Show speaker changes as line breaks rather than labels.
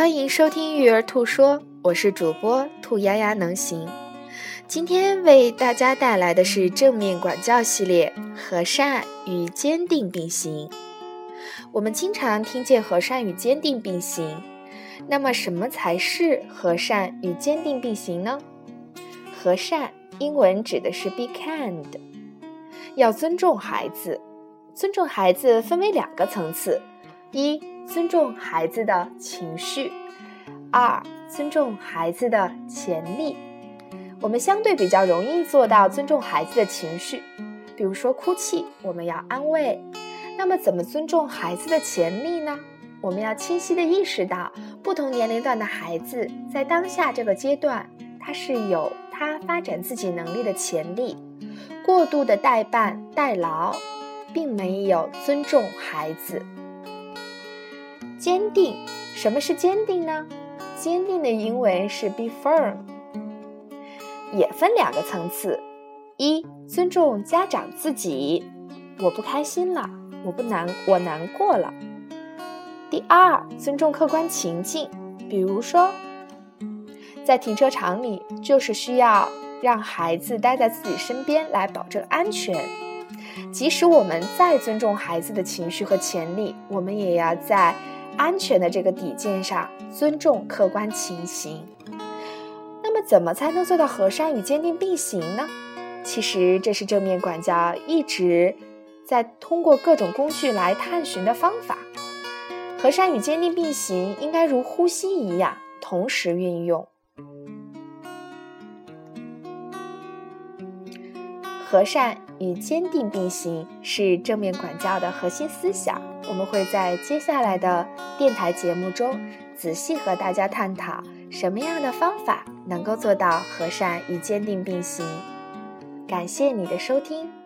欢迎收听育儿兔说，我是主播兔丫丫能行。今天为大家带来的是正面管教系列：和善与坚定并行。我们经常听见和善与坚定并行，那么什么才是和善与坚定并行呢？和善，英文指的是 be kind，要尊重孩子。尊重孩子分为两个层次：一、尊重孩子的情绪；二、尊重孩子的潜力。我们相对比较容易做到尊重孩子的情绪，比如说哭泣，我们要安慰。那么，怎么尊重孩子的潜力呢？我们要清晰地意识到，不同年龄段的孩子在当下这个阶段，他是有他发展自己能力的潜力。过度的代办代劳，并没有尊重孩子。坚定，什么是坚定呢？坚定的英文是 be firm，也分两个层次：一、尊重家长自己，我不开心了。我不难，我难过了。第二，尊重客观情境，比如说，在停车场里，就是需要让孩子待在自己身边来保证安全。即使我们再尊重孩子的情绪和潜力，我们也要在安全的这个底线上尊重客观情形。那么，怎么才能做到和善与坚定并行呢？其实，这是正面管教一直。在通过各种工具来探寻的方法，和善与坚定并行，应该如呼吸一样同时运用。和善与坚定并行是正面管教的核心思想。我们会在接下来的电台节目中仔细和大家探讨什么样的方法能够做到和善与坚定并行。感谢你的收听。